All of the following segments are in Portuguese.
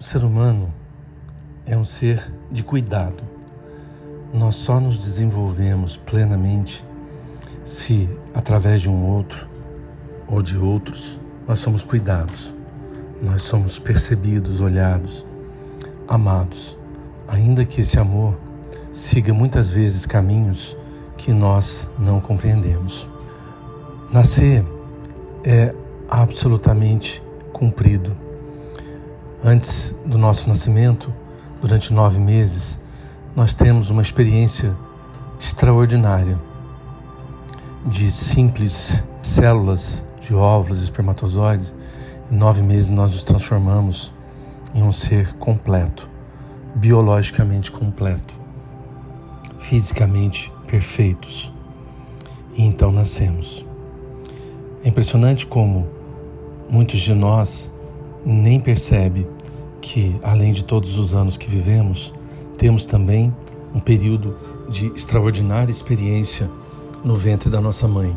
O ser humano é um ser de cuidado. Nós só nos desenvolvemos plenamente se, através de um outro ou de outros, nós somos cuidados, nós somos percebidos, olhados, amados, ainda que esse amor siga muitas vezes caminhos que nós não compreendemos. Nascer é absolutamente cumprido Antes do nosso nascimento, durante nove meses, nós temos uma experiência extraordinária de simples células de óvulos e espermatozoides. Em nove meses, nós nos transformamos em um ser completo, biologicamente completo, fisicamente perfeitos. E então nascemos. É impressionante como muitos de nós nem percebe que, além de todos os anos que vivemos, temos também um período de extraordinária experiência no ventre da nossa mãe,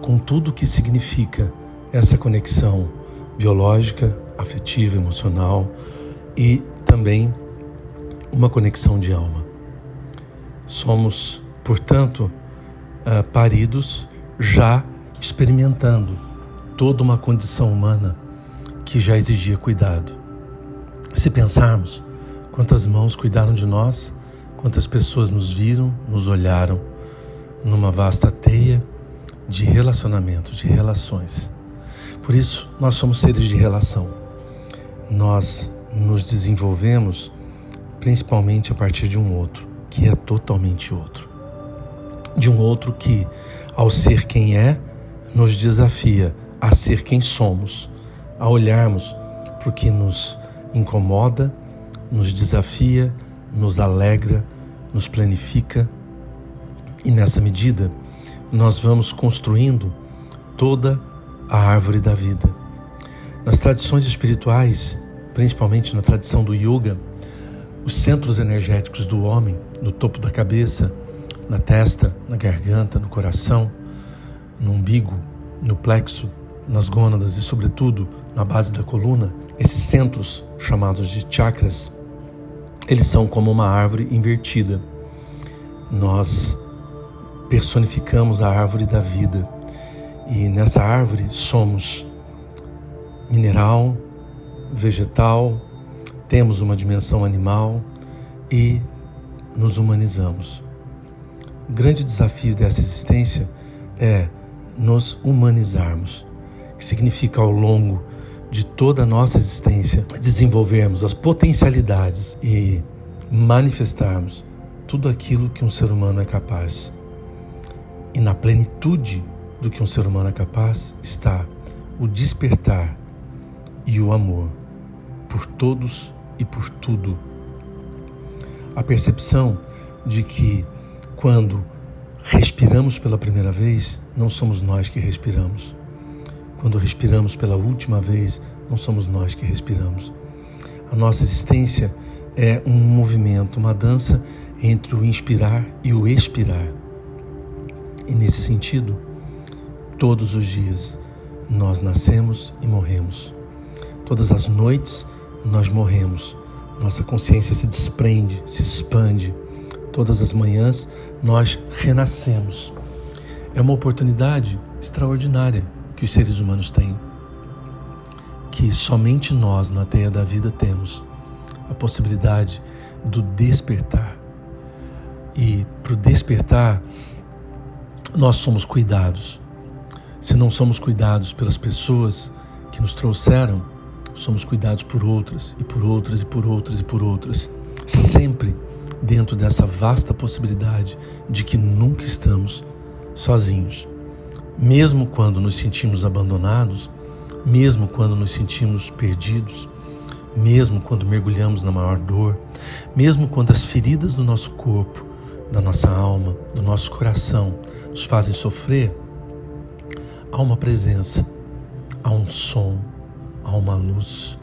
com tudo o que significa essa conexão biológica, afetiva, emocional e também uma conexão de alma. Somos, portanto, ah, paridos já experimentando toda uma condição humana que já exigia cuidado. Se pensarmos quantas mãos cuidaram de nós, quantas pessoas nos viram, nos olharam numa vasta teia de relacionamentos, de relações. Por isso, nós somos seres de relação. Nós nos desenvolvemos principalmente a partir de um outro, que é totalmente outro. De um outro que, ao ser quem é, nos desafia a ser quem somos a olharmos para o que nos incomoda, nos desafia, nos alegra, nos planifica. E nessa medida, nós vamos construindo toda a árvore da vida. Nas tradições espirituais, principalmente na tradição do yoga, os centros energéticos do homem, no topo da cabeça, na testa, na garganta, no coração, no umbigo, no plexo, nas gônadas e, sobretudo, na base da coluna, esses centros chamados de chakras, eles são como uma árvore invertida. Nós personificamos a árvore da vida e nessa árvore somos mineral, vegetal, temos uma dimensão animal e nos humanizamos. O grande desafio dessa existência é nos humanizarmos que significa ao longo de toda a nossa existência desenvolvermos as potencialidades e manifestarmos tudo aquilo que um ser humano é capaz. E na plenitude do que um ser humano é capaz está o despertar e o amor por todos e por tudo. A percepção de que quando respiramos pela primeira vez, não somos nós que respiramos, quando respiramos pela última vez, não somos nós que respiramos. A nossa existência é um movimento, uma dança entre o inspirar e o expirar. E nesse sentido, todos os dias nós nascemos e morremos. Todas as noites nós morremos. Nossa consciência se desprende, se expande. Todas as manhãs nós renascemos. É uma oportunidade extraordinária que os seres humanos têm, que somente nós na teia da vida temos a possibilidade do despertar. E para o despertar, nós somos cuidados. Se não somos cuidados pelas pessoas que nos trouxeram, somos cuidados por outras e por outras e por outras e por outras, sempre dentro dessa vasta possibilidade de que nunca estamos sozinhos. Mesmo quando nos sentimos abandonados, mesmo quando nos sentimos perdidos, mesmo quando mergulhamos na maior dor, mesmo quando as feridas do nosso corpo, da nossa alma, do nosso coração nos fazem sofrer, há uma presença, há um som, há uma luz,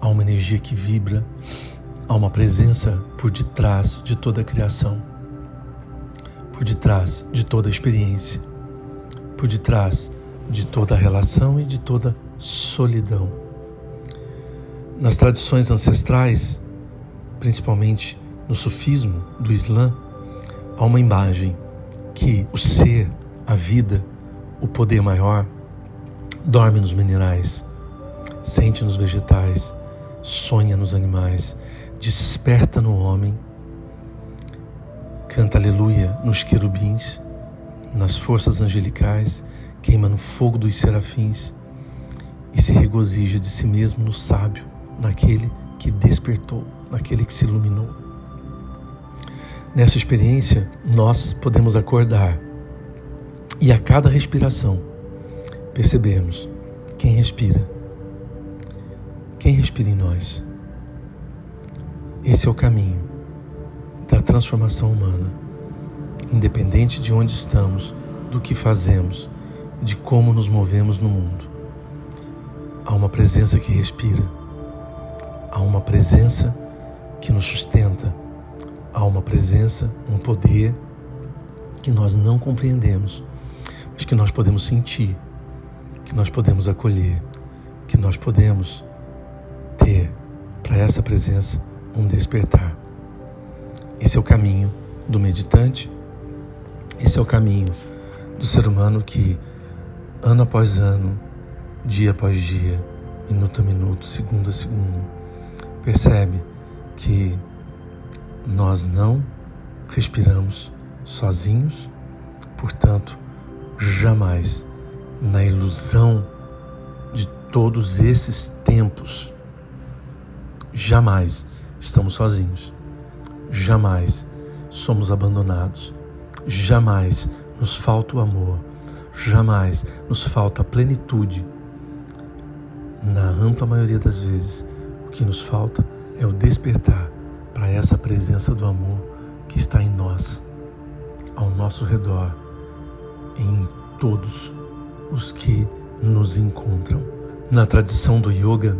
há uma energia que vibra, há uma presença por detrás de toda a criação, por detrás de toda a experiência por detrás de toda relação e de toda solidão. Nas tradições ancestrais, principalmente no sufismo do Islã, há uma imagem que o ser, a vida, o poder maior, dorme nos minerais, sente nos vegetais, sonha nos animais, desperta no homem, canta aleluia nos querubins, nas forças angelicais, queima no fogo dos serafins e se regozija de si mesmo no sábio, naquele que despertou, naquele que se iluminou. Nessa experiência, nós podemos acordar e a cada respiração percebemos quem respira. Quem respira em nós? Esse é o caminho da transformação humana, independente de onde estamos, do que fazemos, de como nos movemos no mundo. Há uma presença que respira, há uma presença que nos sustenta, há uma presença, um poder que nós não compreendemos, mas que nós podemos sentir, que nós podemos acolher, que nós podemos ter para essa presença um despertar. Esse é o caminho do meditante, esse é o caminho do ser humano que, ano após ano, dia após dia, minuto a minuto, segundo a segundo, percebe que nós não respiramos sozinhos, portanto, jamais na ilusão de todos esses tempos Jamais estamos sozinhos. Jamais somos abandonados. Jamais nos falta o amor. Jamais nos falta a plenitude. Na ampla maioria das vezes, o que nos falta é o despertar para essa presença do amor que está em nós, ao nosso redor, em todos os que nos encontram. Na tradição do yoga,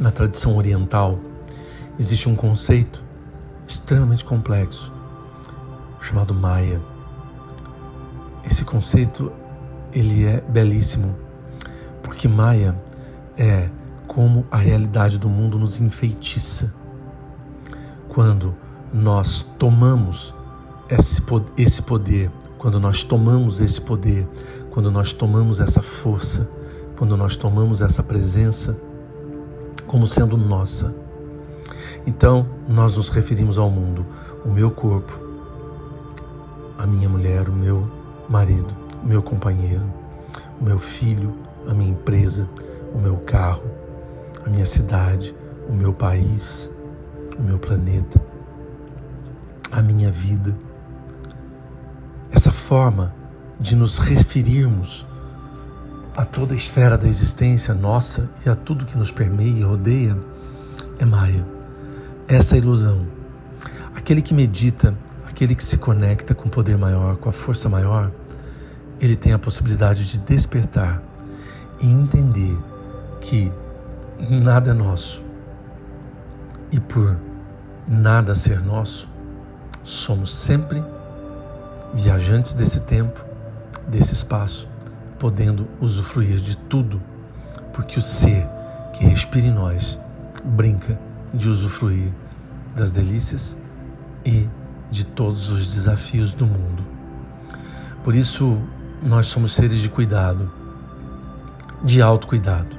na tradição oriental, existe um conceito extremamente complexo chamado Maya. Esse conceito ele é belíssimo, porque Maya é como a realidade do mundo nos enfeitiça. Quando nós tomamos esse poder, quando nós tomamos esse poder, quando nós tomamos essa força, quando nós tomamos essa presença, como sendo nossa. Então, nós nos referimos ao mundo, o meu corpo, a minha mulher, o meu marido, o meu companheiro, o meu filho, a minha empresa, o meu carro, a minha cidade, o meu país, o meu planeta, a minha vida. Essa forma de nos referirmos a toda a esfera da existência nossa e a tudo que nos permeia e rodeia é Maia. Essa ilusão. Aquele que medita, aquele que se conecta com o poder maior, com a força maior, ele tem a possibilidade de despertar e entender que nada é nosso. E por nada ser nosso, somos sempre viajantes desse tempo, desse espaço podendo usufruir de tudo, porque o ser que respira em nós brinca de usufruir das delícias e de todos os desafios do mundo. Por isso, nós somos seres de cuidado, de autocuidado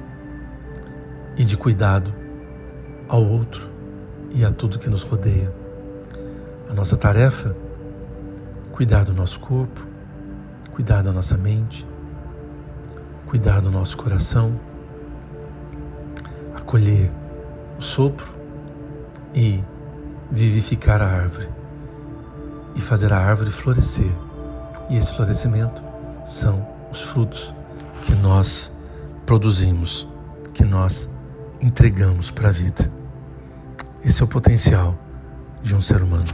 e de cuidado ao outro e a tudo que nos rodeia. A nossa tarefa cuidar do nosso corpo, cuidar da nossa mente, cuidar do nosso coração, acolher o sopro e vivificar a árvore e fazer a árvore florescer. E esse florescimento são os frutos que nós produzimos, que nós entregamos para a vida. Esse é o potencial de um ser humano.